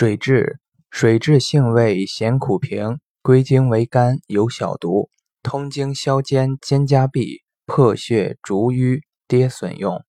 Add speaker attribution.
Speaker 1: 水蛭，水蛭性味咸苦平，归经为肝，有小毒，通经消坚肩胛痹，破血逐瘀，跌损用。